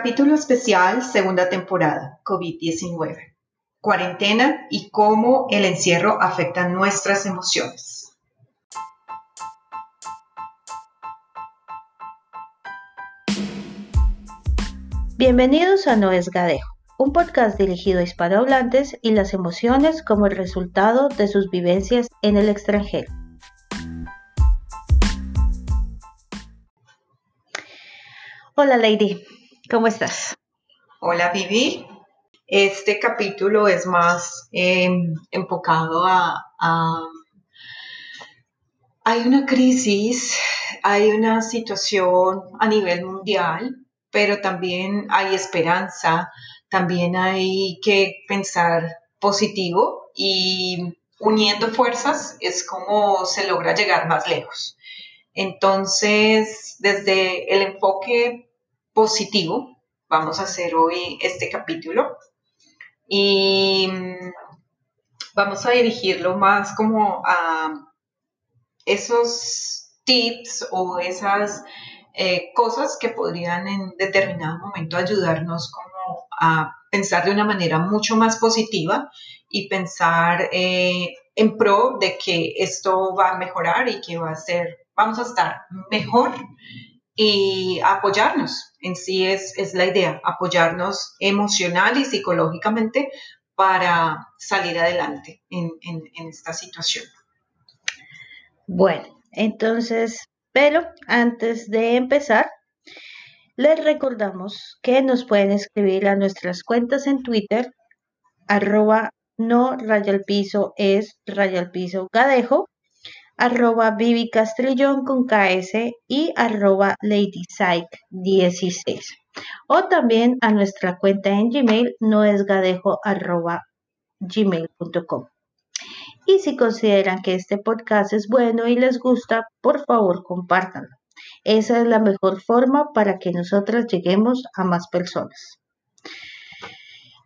Capítulo especial, segunda temporada, COVID-19. Cuarentena y cómo el encierro afecta nuestras emociones. Bienvenidos a No es Gadejo, un podcast dirigido a hispanohablantes y las emociones como el resultado de sus vivencias en el extranjero. Hola Lady, ¿cómo estás? Hola Vivi. Este capítulo es más em, enfocado a. Hay una crisis, hay una situación a nivel mundial, pero también hay esperanza, también hay que pensar positivo y uniendo fuerzas es como se logra llegar más lejos. Entonces, desde el enfoque positivo. Vamos a hacer hoy este capítulo y mm, vamos a dirigirlo más como a esos tips o esas eh, cosas que podrían en determinado momento ayudarnos como a pensar de una manera mucho más positiva y pensar eh, en pro de que esto va a mejorar y que va a ser, vamos a estar mejor y apoyarnos. En sí es, es la idea, apoyarnos emocional y psicológicamente para salir adelante en, en, esta situación. Bueno, entonces, pero antes de empezar, les recordamos que nos pueden escribir a nuestras cuentas en Twitter, arroba no raya al piso es raya al piso gadejo arroba Vivi Castrillón con KS y arroba LadyPsych16. O también a nuestra cuenta en Gmail noesgadejo arroba gmail.com. Y si consideran que este podcast es bueno y les gusta, por favor compártanlo. Esa es la mejor forma para que nosotras lleguemos a más personas.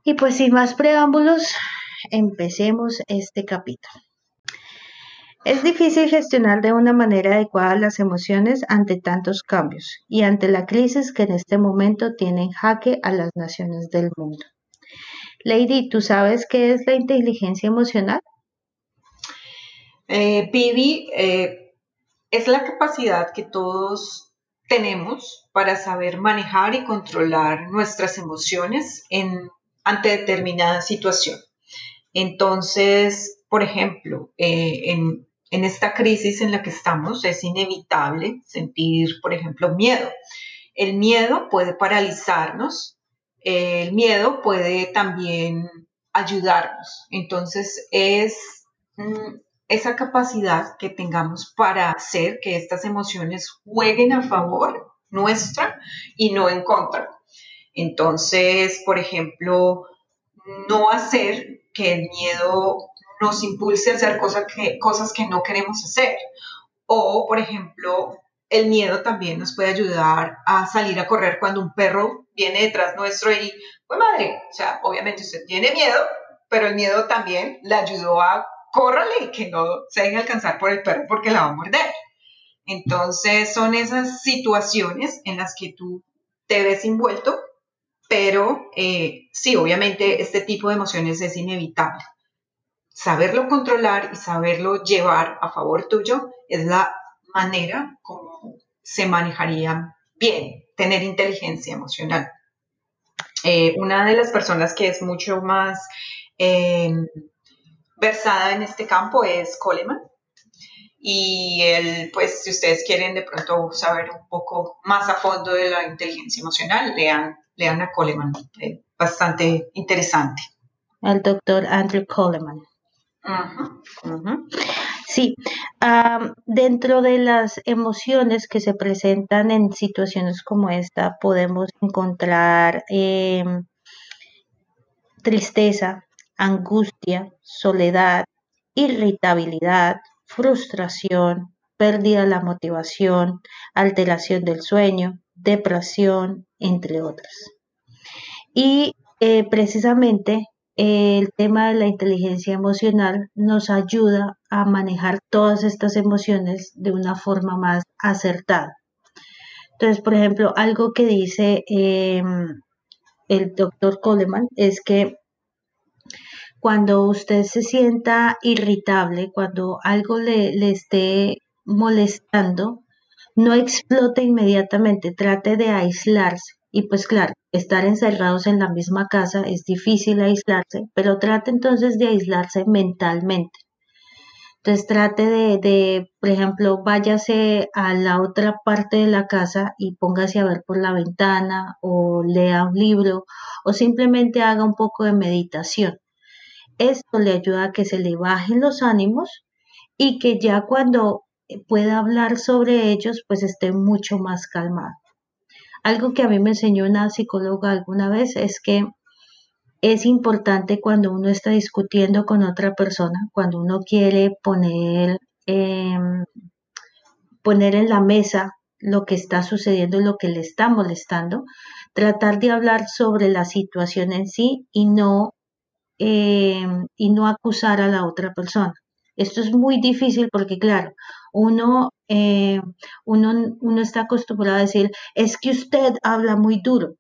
Y pues sin más preámbulos, empecemos este capítulo. Es difícil gestionar de una manera adecuada las emociones ante tantos cambios y ante la crisis que en este momento tiene en jaque a las naciones del mundo. Lady, ¿tú sabes qué es la inteligencia emocional? Eh, eh, es la capacidad que todos tenemos para saber manejar y controlar nuestras emociones en, ante determinada situación. Entonces, por ejemplo, eh, en, en esta crisis en la que estamos es inevitable sentir, por ejemplo, miedo. El miedo puede paralizarnos, el miedo puede también ayudarnos. Entonces es mm, esa capacidad que tengamos para hacer que estas emociones jueguen a favor nuestra y no en contra. Entonces, por ejemplo, no hacer que el miedo nos impulse a hacer cosas que, cosas que no queremos hacer. O, por ejemplo, el miedo también nos puede ayudar a salir a correr cuando un perro viene detrás nuestro y, pues madre, o sea, obviamente usted tiene miedo, pero el miedo también le ayudó a córrale que no se deje alcanzar por el perro porque la va a morder. Entonces son esas situaciones en las que tú te ves envuelto, pero eh, sí, obviamente este tipo de emociones es inevitable saberlo controlar y saberlo llevar a favor tuyo es la manera como se manejaría bien, tener inteligencia emocional. Eh, una de las personas que es mucho más em, versada en este campo es Coleman. Y él, pues, si ustedes quieren de pronto saber un poco más a fondo de la inteligencia emocional, lean, lean a Coleman. bastante interesante. El doctor Andrew Coleman. Sí, dentro de las emociones que se presentan en situaciones como esta, podemos encontrar em, tristeza, angustia, soledad, irritabilidad, frustración, pérdida de la motivación, alteración del sueño, depresión, entre otras. Y eh, precisamente el tema de la inteligencia emocional nos ayuda a manejar todas estas emociones de una forma más acertada. Entonces, por ejemplo, algo que dice em, el doctor Coleman es que cuando usted se sienta irritable, cuando algo le, le esté molestando, no explote inmediatamente, trate de aislarse. Y pues claro, estar encerrados en la misma casa es difícil aislarse, pero trate entonces de aislarse mentalmente. Entonces trate de, de, por ejemplo, váyase a la otra parte de la casa y póngase a ver por la ventana o lea un libro o simplemente haga un poco de meditación. Esto le ayuda a que se le bajen los ánimos y que ya cuando pueda hablar sobre ellos, pues esté mucho más calmado. Algo que a mí me enseñó una psicóloga alguna vez es que es importante cuando uno está discutiendo con otra persona, cuando uno quiere poner, em, poner en la mesa lo que está sucediendo lo que le está molestando, tratar de hablar sobre la situación en sí y no, em, y no acusar a la otra persona. Esto es muy difícil porque, claro, uno, eh, uno, uno está acostumbrado a decir, es que usted habla muy duro.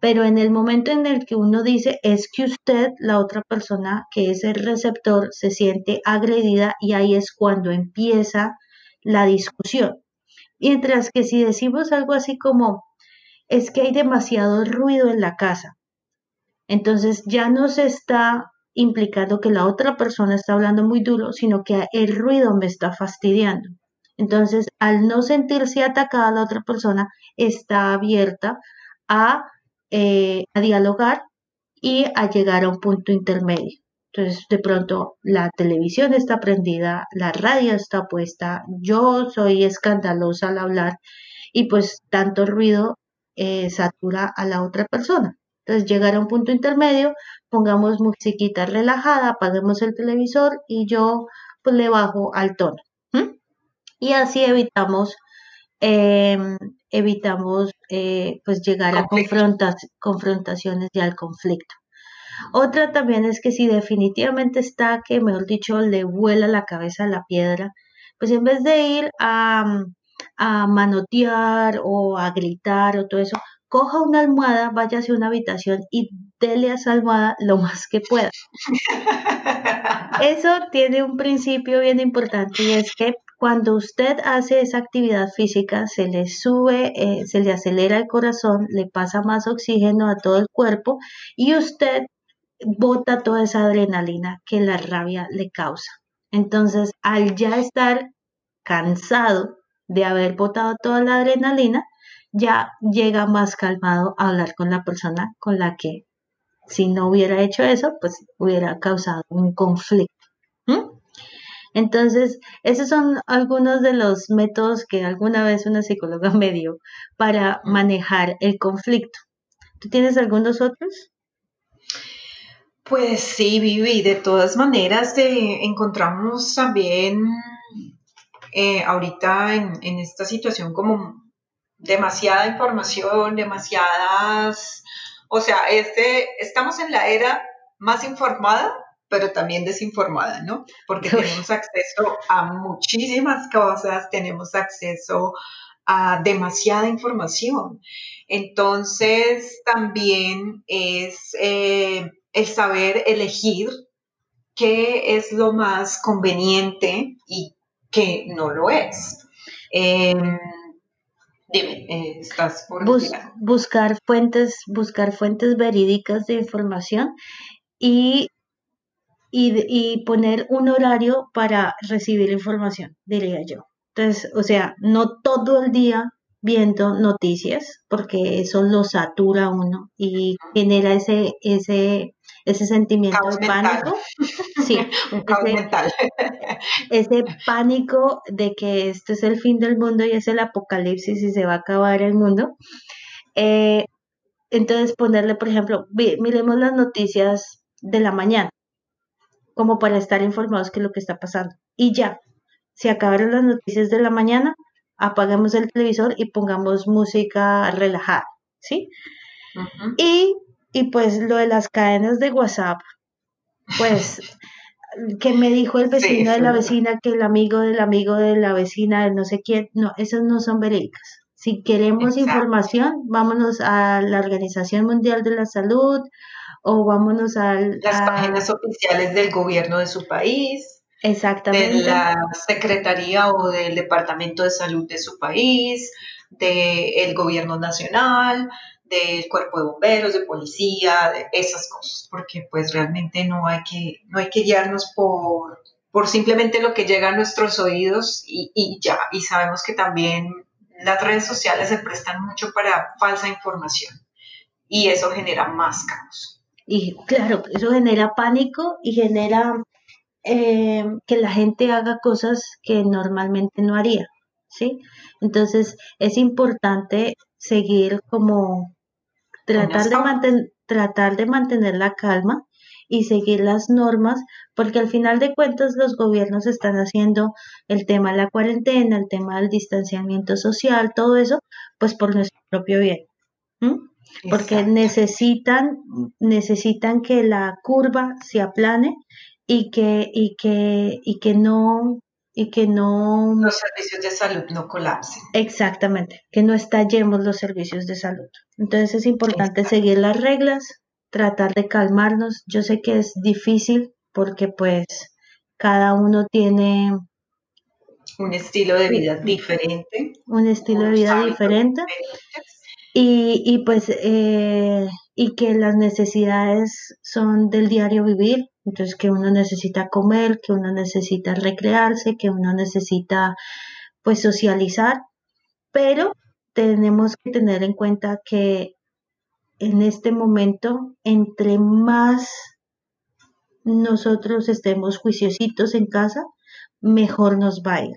Pero en el momento en el que uno dice, es que usted, la otra persona que es el receptor, se siente agredida y ahí es cuando empieza la discusión. Mientras que si decimos algo así como, es que hay demasiado ruido en la casa, entonces ya no se está implicando que la otra persona está hablando muy duro, sino que el ruido me está fastidiando. Entonces, al no sentirse atacada, la otra persona está abierta a, eh, a dialogar y a llegar a un punto intermedio. Entonces, de pronto, la televisión está prendida, la radio está puesta, yo soy escandalosa al hablar y pues tanto ruido eh, satura a la otra persona. Entonces, llegar a un punto intermedio, pongamos musiquita relajada, apaguemos el televisor y yo pues le bajo al tono. Y así evitamos, em, evitamos eh, pues llegar a confrontaciones y al conflicto. Otra también es que si definitivamente está que, mejor dicho, le vuela la cabeza a la piedra, pues en vez de ir a, a manotear o a gritar o todo eso, coja una almohada, vaya a una habitación y dele a esa almohada lo más que pueda. Eso tiene un principio bien importante y es que cuando usted hace esa actividad física, se le sube, eh, se le acelera el corazón, le pasa más oxígeno a todo el cuerpo y usted bota toda esa adrenalina que la rabia le causa. Entonces, al ya estar cansado de haber botado toda la adrenalina, ya llega más calmado a hablar con la persona con la que si no hubiera hecho eso, pues hubiera causado un conflicto. Entonces, esos son algunos de los métodos que alguna vez una psicóloga me dio para manejar el conflicto. ¿Tú tienes algunos otros? Pues sí, Vivi, de todas maneras encontramos también eh, ahorita en, esta situación como demasiada información, demasiadas, o sea, este, estamos en la era más informada, pero también desinformada, ¿no? Porque tenemos acceso a muchísimas cosas, tenemos acceso a demasiada información. Entonces, también es eh, el saber elegir qué es lo más conveniente y qué no lo es. Em, Dime, eh, estás por buscar fuentes, buscar fuentes verídicas de información y, y, poner un horario para recibir información, diría yo. Entonces, o sea, no todo el día viendo noticias, porque eso lo satura uno y genera ese, ese, ese sentimiento de pánico. Sí, ese, ese pánico de que esto es el fin del mundo y es el apocalipsis y se va a acabar el mundo. Eh, entonces ponerle, por ejemplo, miremos las noticias de la mañana, como para estar informados de lo que está pasando. Y ya, se acabaron las noticias de la mañana, apagamos el televisor y pongamos música relajada, ¿sí? Y y pues lo de las cadenas de WhatsApp, pues que me dijo el vecino de la vecina que el amigo del amigo de la vecina de no sé quién, no, esas no son verídicas. Si queremos información, vámonos a la Organización Mundial de la Salud o vámonos a las páginas oficiales del gobierno de su país. Exactamente. De la Secretaría o del Departamento de Salud de su país, del gobierno nacional, del cuerpo de bomberos, de policía, de esas cosas, porque pues realmente no hay que, no hay que guiarnos por, por simplemente lo que llega a nuestros oídos y, ya, y sabemos que también las redes sociales se prestan mucho para falsa información y eso genera más caos. Y claro, eso genera pánico y genera eh, que la gente haga cosas que normalmente no haría, ¿sí? Entonces es importante seguir como tratar de, mantener tratar de mantener la calma y seguir las normas, porque al final de cuentas los gobiernos están haciendo el tema de la cuarentena, el tema del distanciamiento social, todo eso, pues por nuestro propio bien. Porque necesitan, necesitan que la curva se aplane y que, y que, y que no y que no... Los servicios de salud no colapsen. Exactamente, que no estallemos los servicios de salud. Entonces es importante seguir las reglas, tratar de calmarnos. Yo sé que es difícil porque pues cada uno tiene un estilo de vida diferente. Un estilo de vida diferente. Y, y, pues, eh, y que las necesidades son del diario vivir, entonces que uno necesita comer, que uno necesita recrearse, que uno necesita pues socializar, pero tenemos que tener en cuenta que en este momento, entre más nosotros estemos juiciositos en casa, mejor nos va a ir.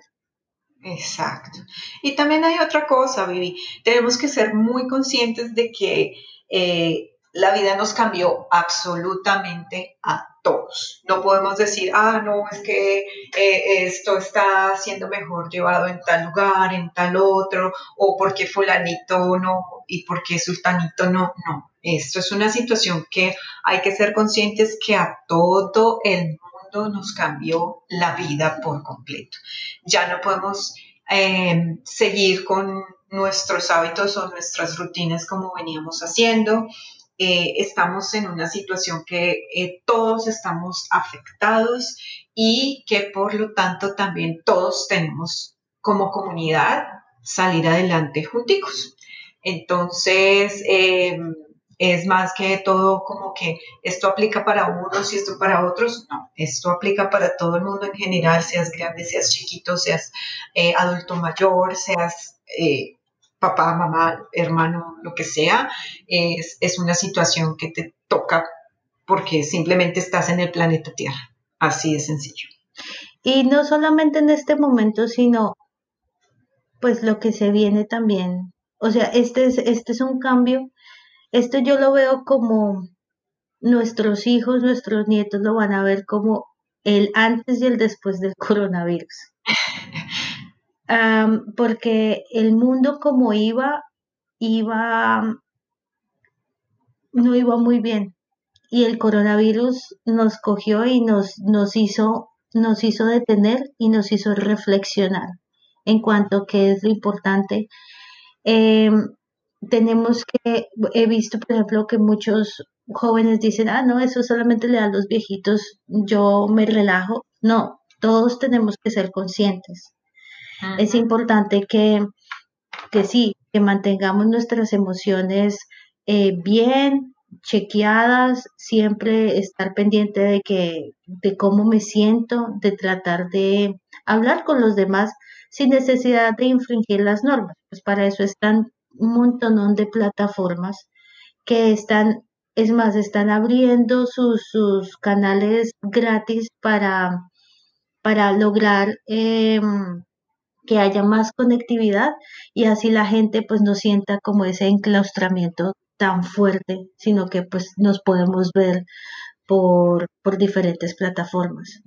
Exacto. Y también hay otra cosa, Vivi. Tenemos que ser muy conscientes de que eh, la vida nos cambió absolutamente a todos. No podemos decir, ah, no, es que eh, esto está siendo mejor llevado en tal lugar, en tal otro, o porque fulanito no y porque sultanito no. No, esto es una situación que hay que ser conscientes que a todo el mundo nos cambió la vida por completo. Ya no podemos eh, seguir con nuestros hábitos o nuestras rutinas como veníamos haciendo. Eh, estamos en una situación que eh, todos estamos afectados y que por lo tanto también todos tenemos como comunidad salir adelante junticos. Entonces, em, es más que todo como que esto aplica para unos y esto para otros. No, esto aplica para todo el mundo en general, seas grande, seas chiquito, seas eh, adulto mayor, seas papá, mamá, hermano, lo que sea, es, una situación que te toca porque simplemente estás en el planeta Tierra. Así de sencillo. Y no solamente en este momento, sino pues lo que se viene también. O sea, este es, este es un cambio. Esto yo lo veo como nuestros hijos, nuestros nietos lo van a ver como el antes y el después del coronavirus. porque el mundo como iba, iba, no iba muy bien. Y el coronavirus nos cogió y nos, nos, hizo, nos hizo detener y nos hizo reflexionar en cuanto a qué es lo importante. Em, tenemos que, he visto, por ejemplo, que muchos jóvenes dicen, ah, no, eso solamente le da a los viejitos, yo me relajo. No, todos tenemos que ser conscientes es importante que, que sí, que mantengamos nuestras emociones eh, bien chequeadas, siempre estar pendiente de que, de cómo me siento, de tratar de hablar con los demás sin necesidad de infringir las normas. Pues para eso están un montón de plataformas que están, es más, están abriendo sus, sus canales gratis para, para lograr em, que haya más conectividad y así la gente pues no sienta como ese enclaustramiento tan fuerte, sino que pues nos podemos ver por, por diferentes plataformas.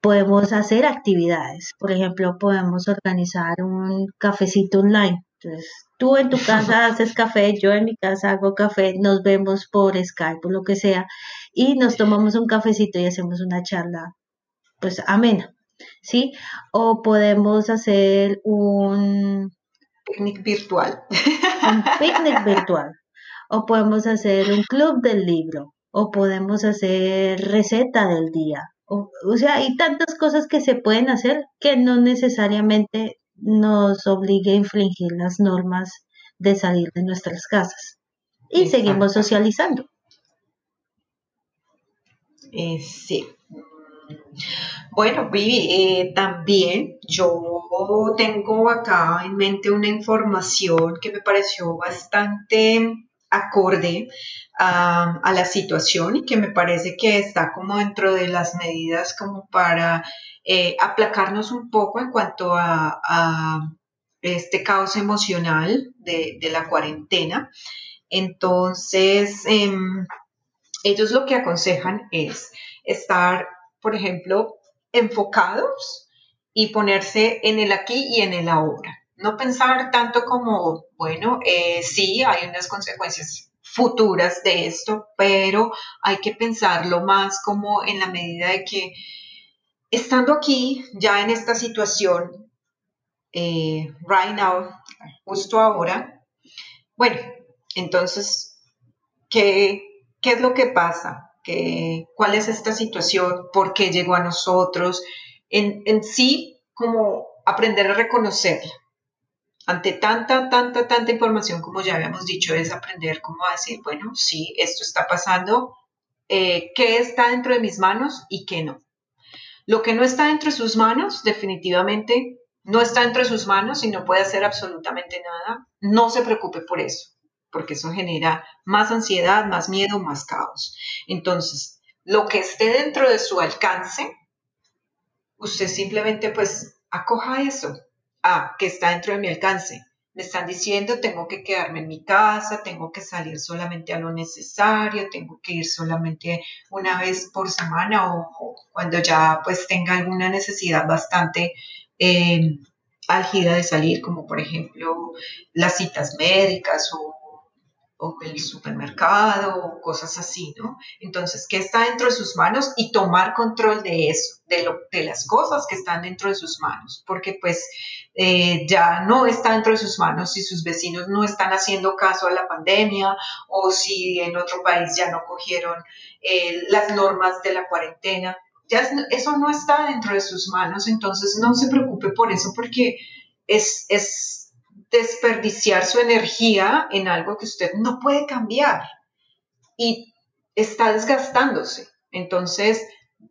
Podemos hacer actividades, por ejemplo, podemos organizar un cafecito online. Entonces, tú en tu casa haces café, yo en mi casa hago café, nos vemos por Skype o lo que sea y nos tomamos un cafecito y hacemos una charla pues amena. ¿Sí? O podemos hacer un, picnic virtual. Un picnic virtual. O podemos hacer un club del libro. O podemos hacer receta del día. O, o sea, hay tantas cosas que se pueden hacer que no necesariamente nos obligue a infringir las normas de salir de nuestras casas. Y seguimos socializando. Eh, sí. Bueno, Vivi, eh, también yo tengo acá en mente una información que me pareció bastante acorde a, la situación y que me parece que está como dentro de las medidas como para eh, aplacarnos un poco en cuanto a, este caos emocional de, la cuarentena. Entonces, em, ellos lo que aconsejan es estar, por ejemplo, enfocados y ponerse en el aquí y en el ahora. No pensar tanto como, bueno, eh, sí, hay unas consecuencias futuras de esto, pero hay que pensarlo más como en la medida de que estando aquí, ya en esta situación, eh, right now, justo ahora, bueno, entonces, ¿qué, qué es lo que pasa? Cuál es esta situación, por qué llegó a nosotros, en, en sí como aprender a reconocerla. Ante tanta, tanta, tanta información, como ya habíamos dicho, es aprender cómo decir, bueno, sí, esto está pasando, eh, qué está dentro de mis manos y qué no. Lo que no está dentro de sus manos, definitivamente no está dentro de sus manos y no puede hacer absolutamente nada. No se preocupe por eso porque eso genera más ansiedad, más miedo, más caos. Entonces, lo que esté dentro de su alcance, usted simplemente pues acoja eso, ah, que está dentro de mi alcance. Me están diciendo, tengo que quedarme en mi casa, tengo que salir solamente a lo necesario, tengo que ir solamente una vez por semana o, cuando ya pues tenga alguna necesidad bastante eh, álgida de salir, como por ejemplo las citas médicas o o el supermercado o cosas así, ¿no? Entonces, ¿qué está dentro de sus manos? Y tomar control de eso, de, lo, de las cosas que están dentro de sus manos, porque pues eh, ya no está dentro de sus manos si sus vecinos no están haciendo caso a la pandemia o si en otro país ya no cogieron eh, las normas de la cuarentena. Ya eso no está dentro de sus manos, entonces no se preocupe por eso porque es, es desperdiciar su energía en algo que usted no puede cambiar y está desgastándose. Entonces,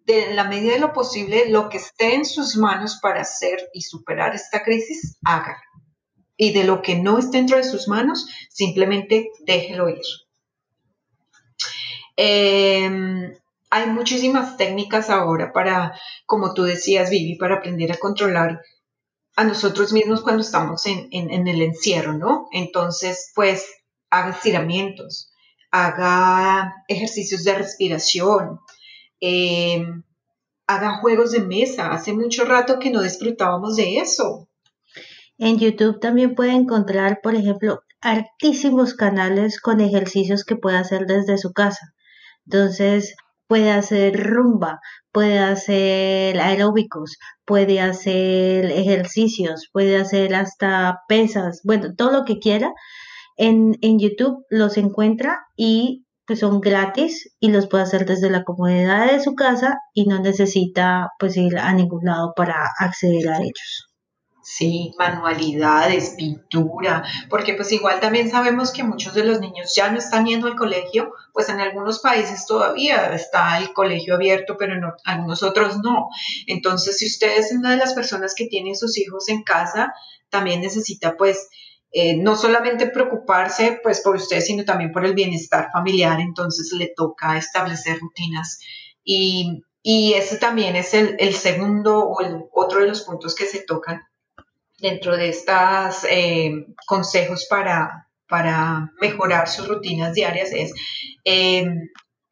de la medida de lo posible, lo que esté en sus manos para hacer y superar esta crisis, haga. Y de lo que no esté dentro de sus manos, simplemente déjelo ir. Em, hay muchísimas técnicas ahora para, como tú decías, Vivi, para aprender a controlar a nosotros mismos cuando estamos en, el encierro, ¿no? Entonces, pues, haga estiramientos, haga ejercicios de respiración, em, haga juegos de mesa. Hace mucho rato que no disfrutábamos de eso. En YouTube también puede encontrar, por ejemplo, altísimos canales con ejercicios que puede hacer desde su casa. Entonces, puede hacer rumba, puede hacer aeróbicos, puede hacer ejercicios, puede hacer hasta pesas, bueno, todo lo que quiera. En, en YouTube los encuentra y pues son gratis y los puede hacer desde la comodidad de su casa y no necesita pues ir a ningún lado para acceder a ellos. Sí, manualidades, pintura, porque pues igual también sabemos que muchos de los niños ya no están yendo al colegio, pues en algunos países todavía está el colegio abierto, pero en algunos otros no. Entonces, si usted es una de las personas que tienen sus hijos en casa, también necesita pues eh, no solamente preocuparse pues por usted, sino también por el bienestar familiar, entonces le toca establecer rutinas y, y ese también es el, el segundo o el otro de los puntos que se tocan dentro de estos eh, consejos para, para mejorar sus rutinas diarias es eh,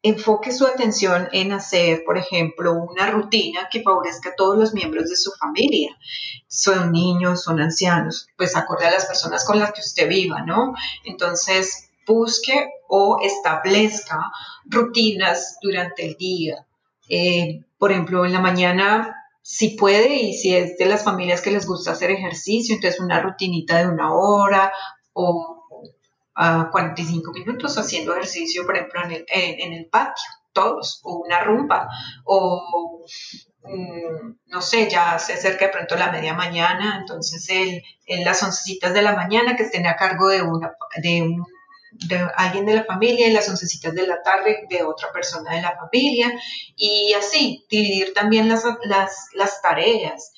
enfoque su atención en hacer, por ejemplo, una rutina que favorezca a todos los miembros de su familia. Son niños, son ancianos, pues acorde a las personas con las que usted viva, ¿no? Entonces, busque o establezca rutinas durante el día. Eh, por ejemplo, en la mañana si puede y si es de las familias que les gusta hacer ejercicio, entonces una rutinita de una hora o a 45 minutos haciendo ejercicio, por ejemplo, en el, en el patio, todos, o una rumba, o mm, no sé, ya se acerca de pronto la media mañana, entonces el, las oncecitas de la mañana que estén a cargo de, una, de, de alguien de la familia y las oncecitas de la tarde de otra persona de la familia y así, dividir también las, las, tareas.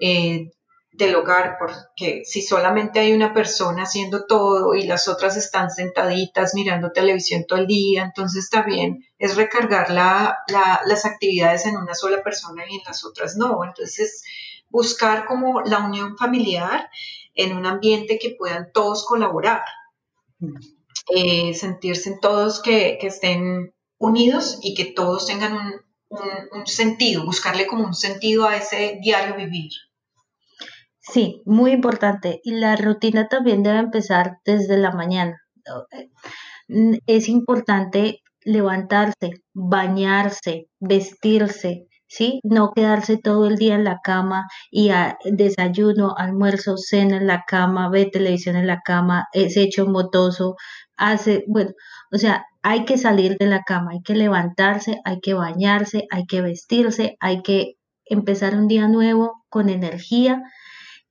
Eh, del hogar, porque si solamente hay una persona haciendo todo y las otras están sentaditas mirando televisión todo el día, entonces también es recargar las actividades en una sola persona y en las otras no. Entonces, buscar como la unión familiar en un ambiente que puedan todos colaborar, eh, sentirse todos que, estén unidos y que todos tengan un sentido, buscarle como un sentido a ese diario vivir. Sí, muy importante. Y la rutina también debe empezar desde la mañana. Mm, es importante levantarse, bañarse, vestirse, ¿sí? No quedarse todo el día en la cama y a desayuno, almuerzo, cena en la cama, ve televisión en la cama, es hecho motoso, hace, bueno, o sea, hay que salir de la cama, hay que levantarse, hay que bañarse, hay que vestirse, hay que empezar un día nuevo con energía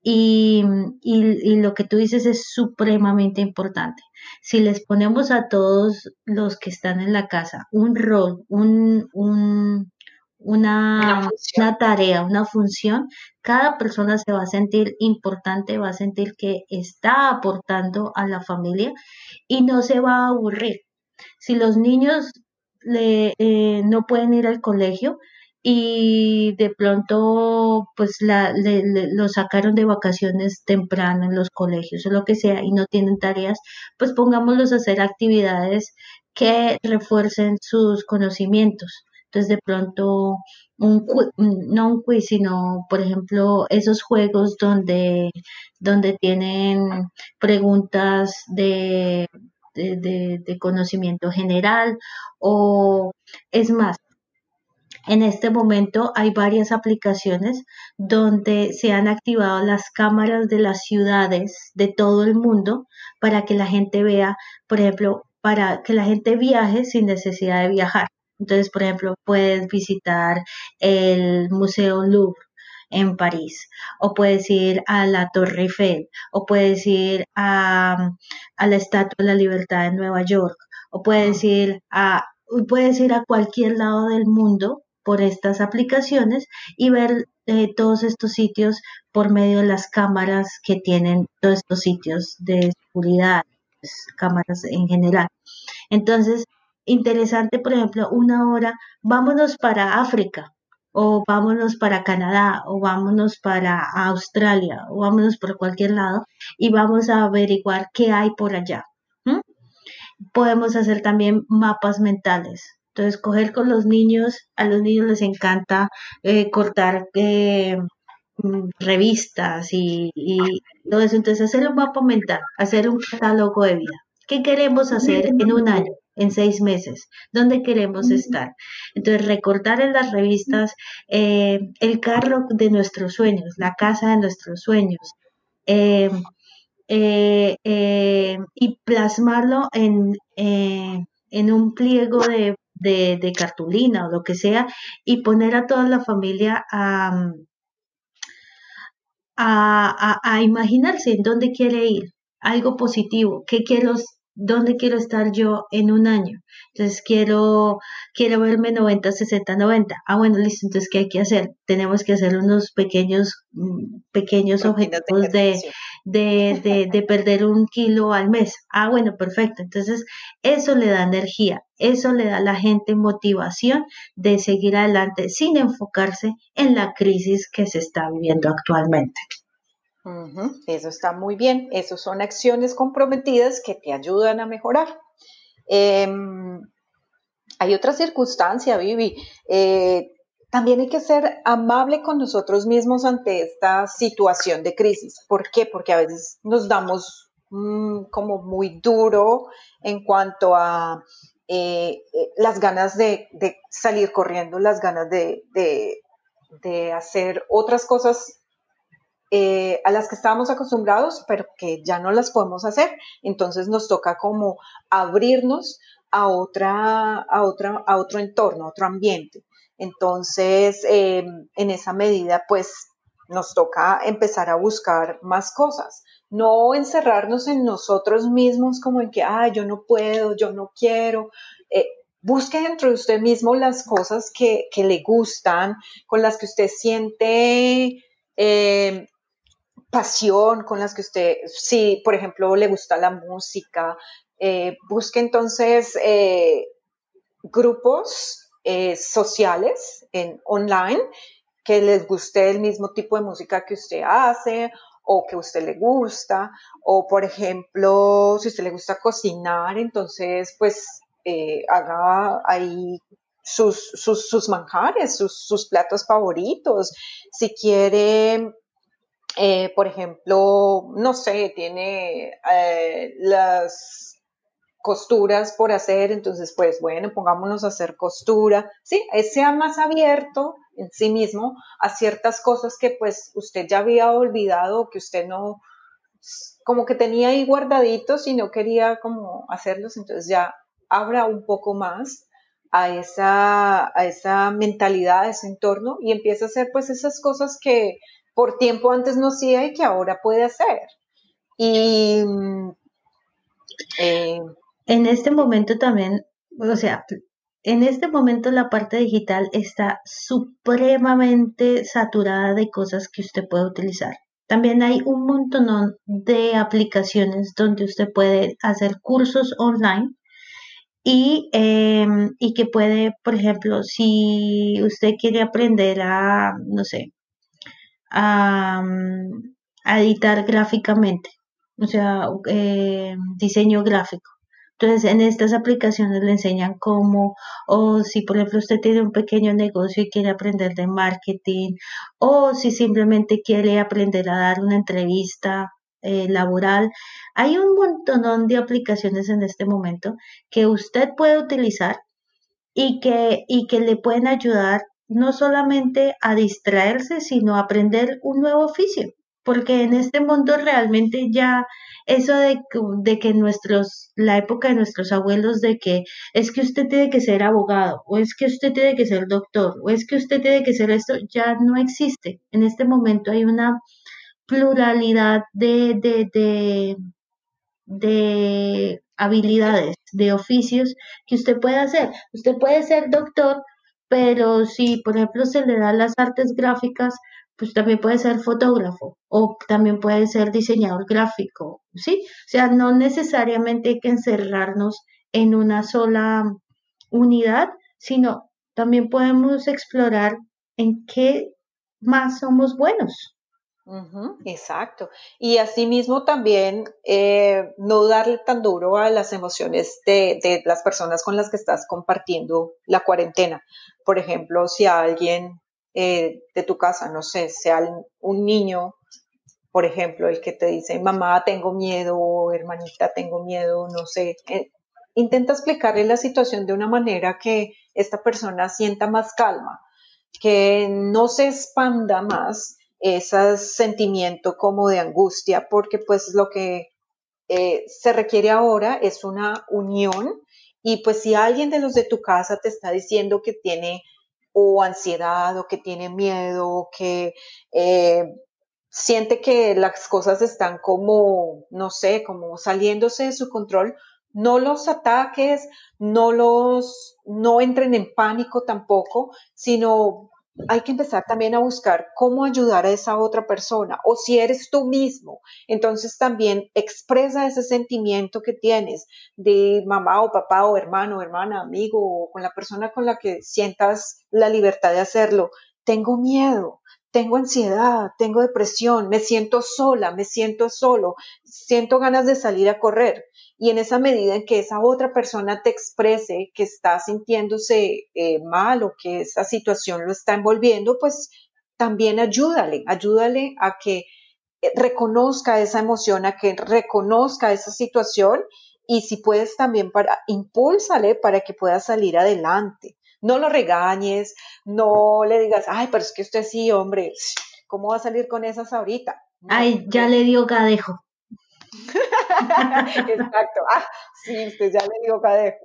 y, lo que tú dices es supremamente importante. Si les ponemos a todos los que están en la casa un rol, un, un, una, una, tarea, una función, cada persona se va a sentir importante, va a sentir que está aportando a la familia y no se va a aburrir. Si los niños le, eh, no pueden ir al colegio, y de pronto pues la, lo sacaron de vacaciones temprano en los colegios o lo que sea y no tienen tareas, pues pongámoslos a hacer actividades que refuercen sus conocimientos. Entonces de pronto un no un quiz, sino por ejemplo esos juegos donde, donde tienen preguntas de, de, de conocimiento general o es más, en este momento hay varias aplicaciones donde se han activado las cámaras de las ciudades de todo el mundo para que la gente vea, por ejemplo, para que la gente viaje sin necesidad de viajar. Entonces, por ejemplo, puedes visitar el Museo Louvre en París, o puedes ir a la Torre Eiffel, o puedes ir a, a la Estatua de la Libertad en Nueva York, o puedes ir a, puedes ir a cualquier lado del mundo por estas aplicaciones y ver eh, todos estos sitios por medio de las cámaras que tienen todos estos sitios de seguridad, pues, cámaras en general. Entonces, interesante, por ejemplo, una hora, vámonos para África, o vámonos para Canadá, o vámonos para Australia, o vámonos por cualquier lado, y vamos a averiguar qué hay por allá. Podemos hacer también mapas mentales entonces, coger con los niños, a los niños les encanta eh, cortar eh, mm, revistas y, todo eso. Entonces, hacer un mapa mental, hacer un catálogo de vida. ¿Qué queremos hacer en un año? En seis meses, ¿dónde queremos estar? Entonces, recortar en las revistas eh, el carro de nuestros sueños, la casa de nuestros sueños, y plasmarlo en, en un pliego de de, cartulina o lo que sea, y poner a toda la familia a, a, imaginarse en dónde quiere ir, algo positivo, qué quiero, dónde quiero estar yo en un año. Entonces quiero, quiero verme 90, 60, 90. Ah, bueno, listo. Entonces, ¿qué hay que hacer? Tenemos que hacer unos pequeños, mm, pequeños objetivos de, de, de, perder un kilo al mes. Ah, bueno, perfecto. Entonces, eso le da energía, eso le da a la gente motivación de seguir adelante sin enfocarse en la crisis que se está viviendo actualmente. Eso está muy bien. Esas son acciones comprometidas que te ayudan a mejorar. Em, hay otra circunstancia, Vivi. Eh, también hay que ser amable con nosotros mismos ante esta situación de crisis. ¿Por qué? Porque a veces nos damos mm, como muy duro en cuanto a eh, eh, las ganas de, salir corriendo, las ganas de, de hacer otras cosas eh, a las que estábamos acostumbrados, pero que ya no las podemos hacer. Entonces nos toca como abrirnos a, otra, a, otra, a otro entorno, a otro ambiente. Entonces, em, en esa medida, pues nos toca empezar a buscar más cosas, no encerrarnos en nosotros mismos como en que, ah, yo no puedo, yo no quiero. Eh, busque dentro de usted mismo las cosas que, le gustan, con las que usted siente em, pasión, con las que usted, si por ejemplo le gusta la música, eh, busque entonces eh, grupos eh, sociales en online que les guste el mismo tipo de música que usted hace o que a usted le gusta, o por ejemplo, si usted le gusta cocinar, entonces pues haga ahí sus, sus, manjares, sus, sus, platos favoritos. Si quiere por ejemplo, no sé, tiene las costuras por hacer, entonces pues bueno, pongámonos a hacer costura, sí, sea más abierto en sí mismo a ciertas cosas que pues usted ya había olvidado, que usted no, como que tenía ahí guardaditos y no quería como hacerlos, entonces ya abra un poco más a esa, a esa mentalidad, a ese entorno y empieza a hacer pues esas cosas que por tiempo antes no hacía y que ahora puede hacer. Y eh, en este momento también, o sea, en este momento la parte digital está supremamente saturada de cosas que usted puede utilizar. También hay un montón de aplicaciones donde usted puede hacer cursos online y, em, y que puede, por ejemplo, si usted quiere aprender a, no sé, a, editar gráficamente, o sea, eh, diseño gráfico. Entonces, en estas aplicaciones le enseñan cómo, o si por ejemplo usted tiene un pequeño negocio y quiere aprender de marketing, o si simplemente quiere aprender a dar una entrevista eh, laboral. Hay un montón de aplicaciones en este momento que usted puede utilizar y que, y que le pueden ayudar no solamente a distraerse, sino a aprender un nuevo oficio porque en este mundo realmente ya eso de, de, que nuestros, la época de nuestros abuelos, de que es que usted tiene que ser abogado, o es que usted tiene que ser doctor, o es que usted tiene que ser esto, ya no existe. En este momento hay una pluralidad de, de, de, de habilidades, de oficios que usted puede hacer. Usted puede ser doctor, pero si, por ejemplo, se le da las artes gráficas, pues también puede ser fotógrafo o también puede ser diseñador gráfico, ¿sí? O sea, no necesariamente hay que encerrarnos en una sola unidad, sino también podemos explorar en qué más somos buenos. Exacto. Y asimismo también eh, no darle tan duro a las emociones de, de, las personas con las que estás compartiendo la cuarentena. Por ejemplo, si alguien eh, de tu casa, no sé, sea un niño, por ejemplo, el que te dice, mamá, tengo miedo, hermanita, tengo miedo, no sé. Eh, intenta explicarle la situación de una manera que esta persona sienta más calma, que no se expanda más ese sentimiento como de angustia, porque pues lo que eh, se requiere ahora es una unión. Y pues si alguien de los de tu casa te está diciendo que tiene o ansiedad o que tiene miedo o que eh, siente que las cosas están como, no sé, como saliéndose de su control, no los ataques, no los, no entren en pánico tampoco, sino hay que empezar también a buscar cómo ayudar a esa otra persona. O si eres tú mismo, entonces también expresa ese sentimiento que tienes de mamá o papá o hermano o hermana, amigo o con la persona con la que sientas la libertad de hacerlo. Tengo miedo, tengo ansiedad, tengo depresión, me siento sola, me siento solo, siento ganas de salir a correr. Y en esa medida en que esa otra persona te exprese que está sintiéndose eh, mal o que esa situación lo está envolviendo, pues también ayúdale, ayúdale a que eh, reconozca esa emoción, a que reconozca esa situación y si puedes también para impúlsale para que pueda salir adelante No lo regañes, no le digas, ay, pero es que usted sí, hombre, ¿cómo va a salir con esas ahorita? ay, ya le dio gadejo. Exacto. Ah, sí, usted ya le dio gadejo.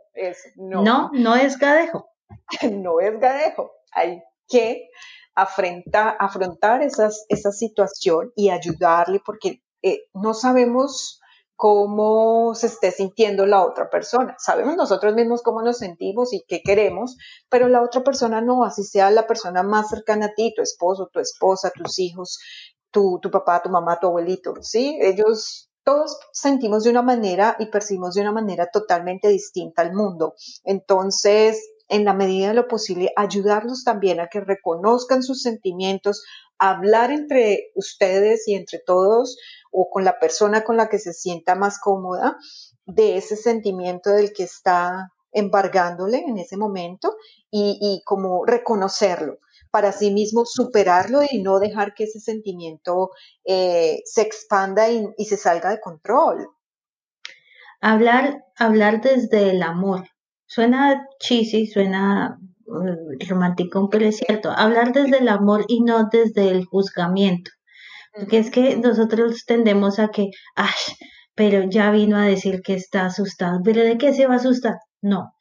no. no, no es gadejo. no es gadejo. Hay que afrontar, afrontar esas, esa situación y ayudarle porque eh, no sabemos cómo se esté sintiendo la otra persona. Sabemos nosotros mismos cómo nos sentimos y qué queremos, pero la otra persona no, así sea la persona más cercana a ti, tu esposo, tu esposa, tus hijos, tu, papá, tu mamá, tu abuelito, ¿sí? Ellos todos sentimos de una manera y percibimos de una manera totalmente distinta al mundo. Entonces, en la medida de lo posible, ayudarlos también a que reconozcan sus sentimientos, hablar entre ustedes y entre todos o con la persona con la que se sienta más cómoda de ese sentimiento del que está embargándole en ese momento y, como reconocerlo para sí mismo superarlo y no dejar que ese sentimiento eh, se expanda y, y, se salga de control. Hablar, hablar desde el amor, Suena cheesy, suena eh, romántico, pero es cierto. Hablar desde el amor y no desde el juzgamiento. Porque es que nosotros tendemos a que, ay, pero ya vino a decir que está asustado. ¿Pero de qué se va a asustar? No.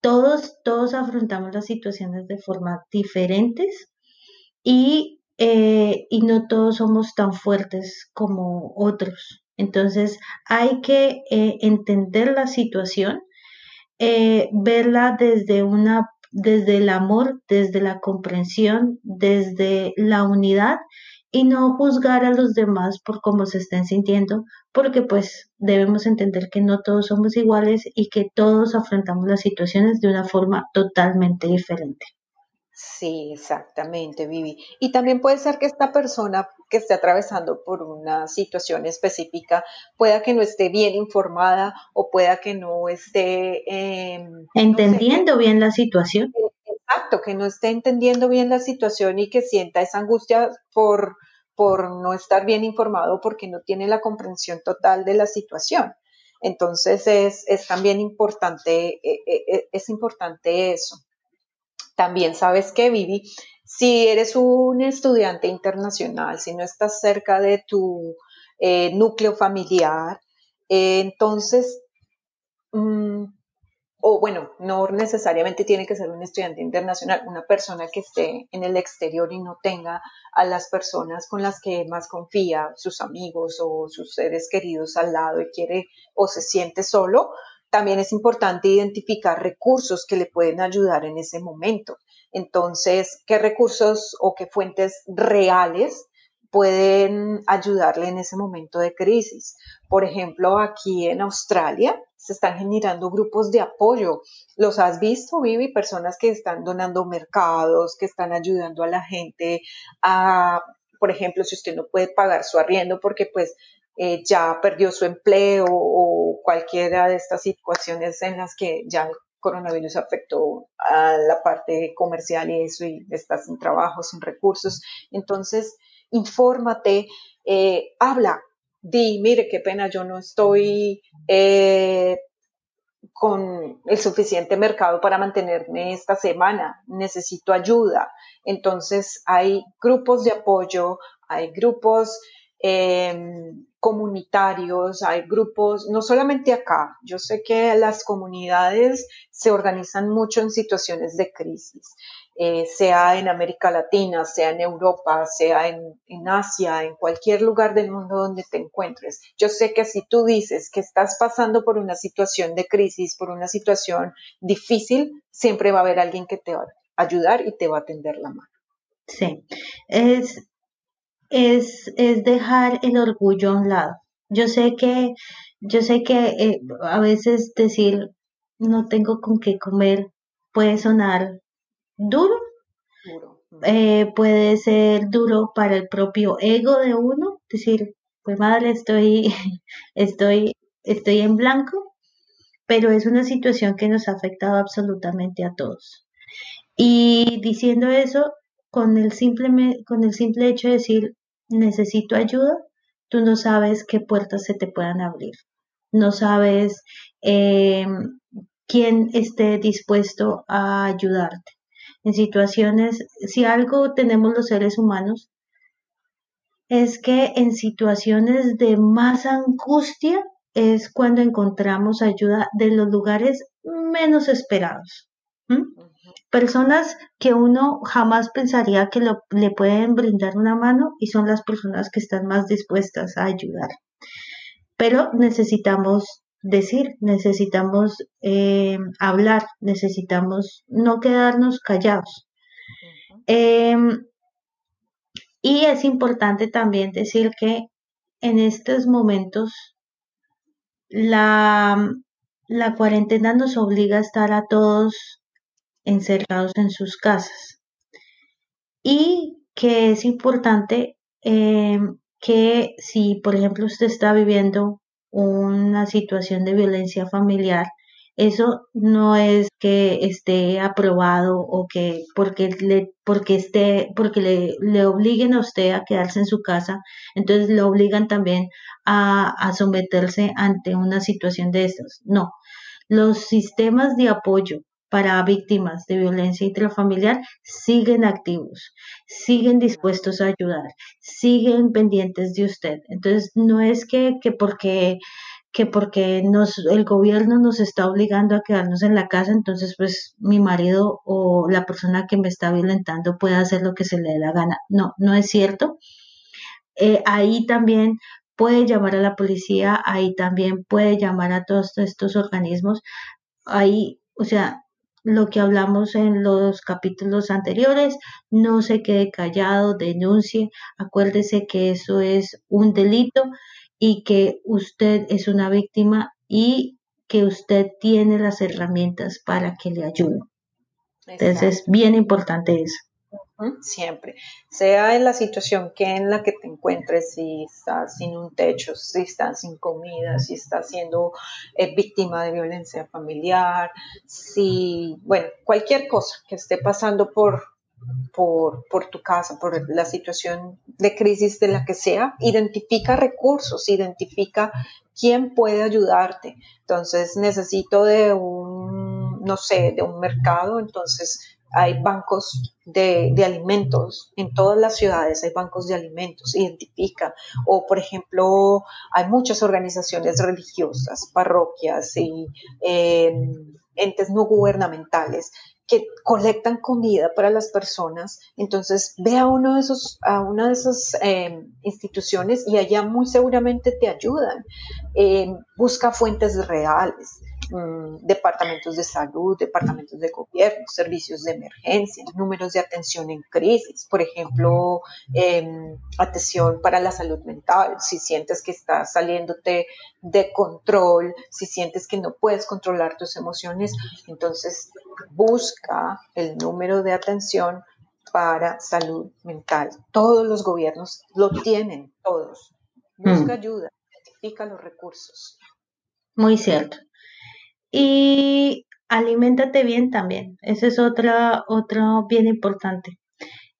Todos, todos afrontamos las situaciones de forma diferentes y, eh, y no todos somos tan fuertes como otros. Entonces hay que eh, entender la situación eh, verla desde una desde el amor, desde la comprensión, desde la unidad y no juzgar a los demás por cómo se estén sintiendo, porque pues debemos entender que no todos somos iguales y que todos afrontamos las situaciones de una forma totalmente diferente. Sí, exactamente, Vivi. Y también puede ser que esta persona que esté atravesando por una situación específica pueda que no esté bien informada o pueda que no esté em, entendiendo bien la situación. Exacto, que no esté entendiendo bien la situación y que sienta esa angustia por, por no estar bien informado porque no tiene la comprensión total de la situación. Entonces es, es también importante, e, e, e, es importante eso. También sabes que, Vivi, si eres un estudiante internacional, si no estás cerca de tu eh, núcleo familiar, eh, entonces, mm, o bueno, no necesariamente tiene que ser un estudiante internacional, una persona que esté en el exterior y no tenga a las personas con las que más confía, sus amigos o sus seres queridos al lado y quiere o se siente solo, también es importante identificar recursos que le pueden ayudar en ese momento. Entonces, ¿qué recursos o qué fuentes reales pueden ayudarle en ese momento de crisis? Por ejemplo, aquí en Australia se están generando grupos de apoyo. ¿Los has visto, Vivi? Personas que están donando mercados, que están ayudando a la gente a, por ejemplo, si usted no puede pagar su arriendo porque pues eh, ya perdió su empleo o cualquiera de estas situaciones en las que ya coronavirus afectó a la parte comercial y eso y estás sin trabajo, sin recursos. Entonces, infórmate, eh, habla, di, mire, qué pena, yo no estoy eh, con el suficiente mercado para mantenerme esta semana, necesito ayuda. Entonces, hay grupos de apoyo, hay grupos Em, comunitarios, hay grupos, no solamente acá, yo sé que las comunidades se organizan mucho en situaciones de crisis, eh, sea en América Latina, sea en Europa, sea en, en, Asia, en cualquier lugar del mundo donde te encuentres. Yo sé que si tú dices que estás pasando por una situación de crisis, por una situación difícil, siempre va a haber alguien que te va a ayudar y te va a tender la mano. Sí, es, es, es dejar el orgullo a un lado. Yo sé que, yo sé que eh, a veces decir no tengo con qué comer puede sonar duro, eh, puede ser duro para el propio ego de uno, decir, pues madre, estoy, estoy, estoy en blanco, pero es una situación que nos ha afectado absolutamente a todos. Y diciendo eso, con el simple, con el simple hecho de decir, necesito ayuda, tú no sabes qué puertas se te puedan abrir. No sabes eh, quien esté dispuesto a ayudarte. En situaciones, si algo tenemos los seres humanos, es que en situaciones de más angustia es cuando encontramos ayuda de los lugares menos esperados. Personas que uno jamás pensaría que le pueden brindar una mano y son las personas que están más dispuestas a ayudar. Pero necesitamos decir, necesitamos eh, hablar, necesitamos no quedarnos callados. Em, y es importante también decir que en estos momentos la, la cuarentena nos obliga a estar a todos encerrados en sus casas. Y que es importante eh, que si, por ejemplo, usted está viviendo una situación de violencia familiar, eso no es que esté aprobado o que porque le porque esté porque le, le obliguen a usted a quedarse en su casa entonces le obligan también a, a someterse ante una situación de estas no los sistemas de apoyo para víctimas de violencia intrafamiliar siguen activos, siguen dispuestos a ayudar, siguen pendientes de usted. Entonces, no es que, que porque que porque nos, el gobierno nos está obligando a quedarnos en la casa, entonces pues mi marido o la persona que me está violentando puede hacer lo que se le dé la gana. No, no es cierto. Eh, ahí también puede llamar a la policía, ahí también puede llamar a todos estos organismos. Ahí, o sea, lo que hablamos en los capítulos anteriores, no se quede callado, denuncie, acuérdese que eso es un delito y que usted es una víctima y que usted tiene las herramientas para que le ayuden. Entonces es bien importante eso. Siempre, sea en la situación que en la que te encuentres, si estás sin un techo, si estás sin comida, si estás siendo eh, víctima de violencia familiar, si, bueno, cualquier cosa que esté pasando por, por, por, tu casa, por la situación de crisis de la que sea, identifica recursos, identifica quién puede ayudarte. Entonces necesito de un, no sé, de un mercado, entonces hay bancos de, alimentos en todas las ciudades, hay bancos de alimentos, identifica. O, por ejemplo, hay muchas organizaciones religiosas, parroquias y eh, entes no gubernamentales que colectan comida para las personas. Entonces, ve a, uno de esos, a una de esas eh, instituciones y allá muy seguramente te ayudan. Eh, busca fuentes reales. Mm, departamentos de salud, departamentos de gobierno, servicios de emergencia, números de atención en crisis, por ejemplo, em, atención para la salud mental, si sientes que estás saliéndote de control, si sientes que no puedes controlar tus emociones, entonces busca el número de atención para salud mental. Todos los gobiernos lo tienen, todos. Busca mm. ayuda, identifica los recursos. Muy cierto y aliméntate bien también. Eso es otra, otro bien importante.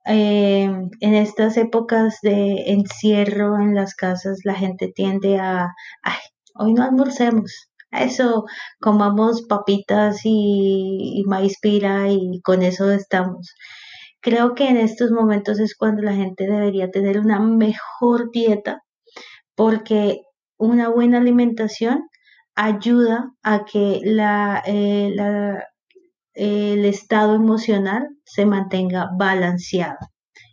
Eh, en estas épocas de encierro en las casas, la gente tiende a, ay, hoy no almorcemos. Eso, comamos papitas y, y maíz pira y con eso estamos. Creo que en estos momentos es cuando la gente debería tener una mejor dieta porque una buena alimentación ayuda a que la, eh, el estado emocional se mantenga balanceado.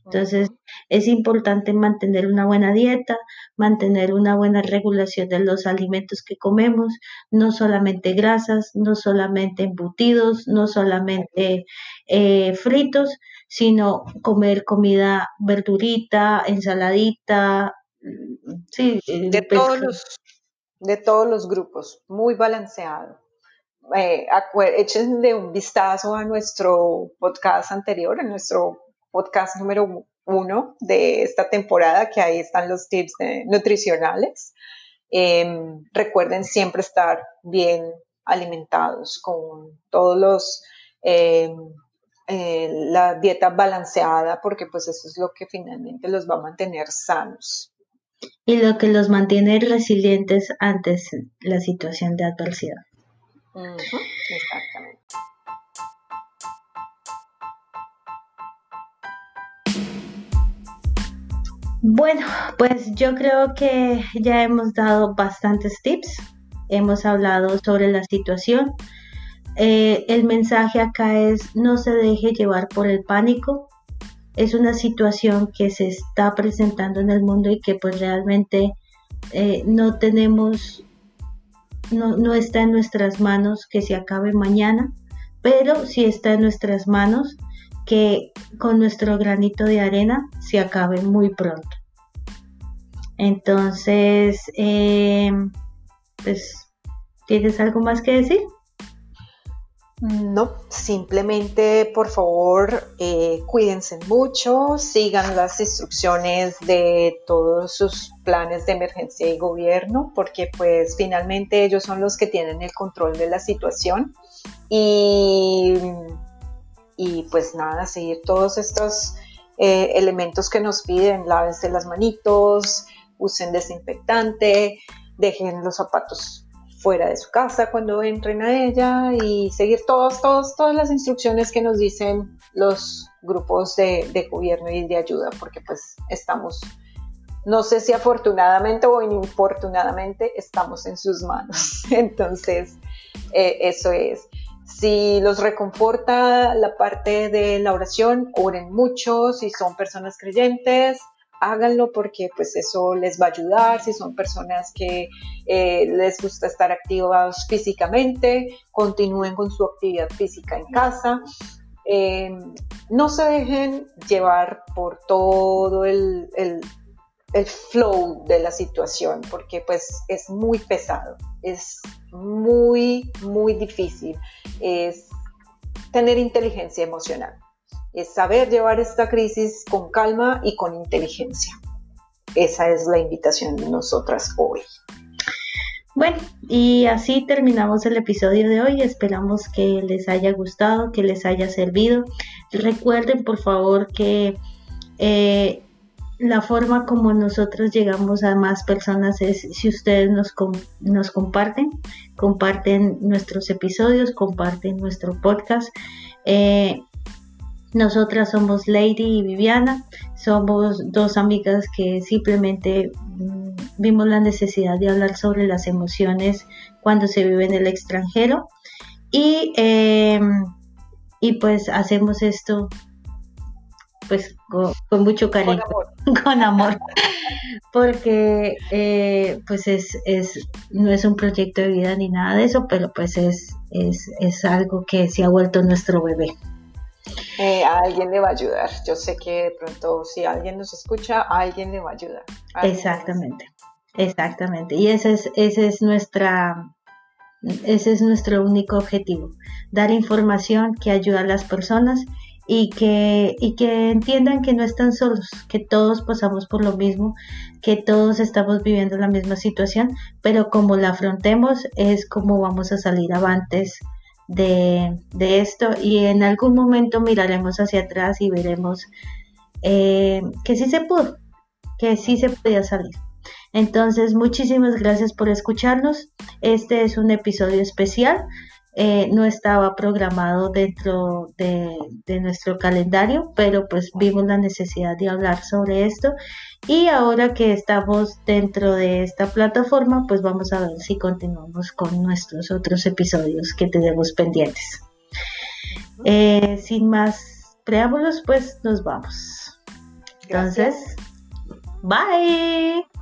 Entonces, es importante mantener una buena dieta, mantener una buena regulación de los alimentos que comemos, no solamente grasas, no solamente embutidos, no solamente eh, fritos, sino comer comida verdurita, ensaladita, mm, sí, de todos los de todos los grupos, muy balanceado. Eh, echen de un vistazo a nuestro podcast anterior, a nuestro podcast número uno de esta temporada, que ahí están los tips nutricionales. Em, recuerden siempre estar bien alimentados con todos los em, eh, la dieta balanceada porque pues eso es lo que finalmente los va a mantener sanos y lo que los mantiene resilientes ante la situación de adversidad. exactamente. Bueno, pues yo creo que ya hemos dado bastantes tips, hemos hablado sobre la situación. Eh, el mensaje acá es no se deje llevar por el pánico. Es una situación que se está presentando en el mundo y que pues realmente eh, no tenemos, no, no está en nuestras manos que se acabe mañana, pero sí está en nuestras manos que con nuestro granito de arena se acabe muy pronto. Entonces, eh, pues, ¿tienes algo más que decir? No, simplemente por favor eh, cuídense mucho, sigan las instrucciones de todos sus planes de emergencia y gobierno, porque pues finalmente ellos son los que tienen el control de la situación. Y, y pues nada, seguir todos estos eh, elementos que nos piden, lávense las manitos, usen desinfectante, dejen los zapatos fuera de su casa cuando entren a ella y seguir todos, todos, todas las instrucciones que nos dicen los grupos de, de gobierno y de ayuda, porque pues estamos, no sé si afortunadamente o infortunadamente, estamos en sus manos. Entonces, eh, eso es. Si los reconforta la parte de la oración, oren mucho, si son personas creyentes, háganlo porque pues eso les va a ayudar, si son personas que eh, les gusta estar activos físicamente, continúen con su actividad física en casa. Em, no se dejen llevar por todo el, el, el, flow de la situación porque pues es muy pesado, es muy, muy difícil, es tener inteligencia emocional es saber llevar esta crisis con calma y con inteligencia. Esa es la invitación de nosotras hoy. Bueno, y así terminamos el episodio de hoy. Esperamos que les haya gustado, que les haya servido. Recuerden, por favor, que eh, la forma como nosotros llegamos a más personas es si ustedes nos, comparten, comparten nuestros episodios, comparten nuestro podcast. Eh, nosotras somos Lady y Viviana, somos dos amigas que simplemente mm, vimos la necesidad de hablar sobre las emociones cuando se vive en el extranjero. Y, em, y pues hacemos esto pues con, mucho cariño, con amor, porque eh, pues es, es, no es un proyecto de vida ni nada de eso, pero pues es, es, es algo que se ha vuelto nuestro bebé. Eh, a alguien le va a ayudar. Yo sé que de pronto si alguien nos escucha, a alguien le va a ayudar. Exactamente, exactamente. Y ese es, ese es nuestra, ese es nuestro único objetivo, dar información que ayuda a las personas y que, y que entiendan que no están solos, que todos pasamos por lo mismo, que todos estamos viviendo la misma situación, pero como la afrontemos es como vamos a salir avantes de, esto y en algún momento miraremos hacia atrás y veremos eh, que sí se pudo, que sí se podía salir. Entonces, muchísimas gracias por escucharnos. Este es un episodio especial eh, no estaba programado dentro de, nuestro calendario, pero pues vimos la necesidad de hablar sobre esto y ahora que estamos dentro de esta plataforma, pues vamos a ver si continuamos con nuestros otros episodios que tenemos pendientes. Eh, sin más preámbulos, pues nos vamos. Entonces, bye.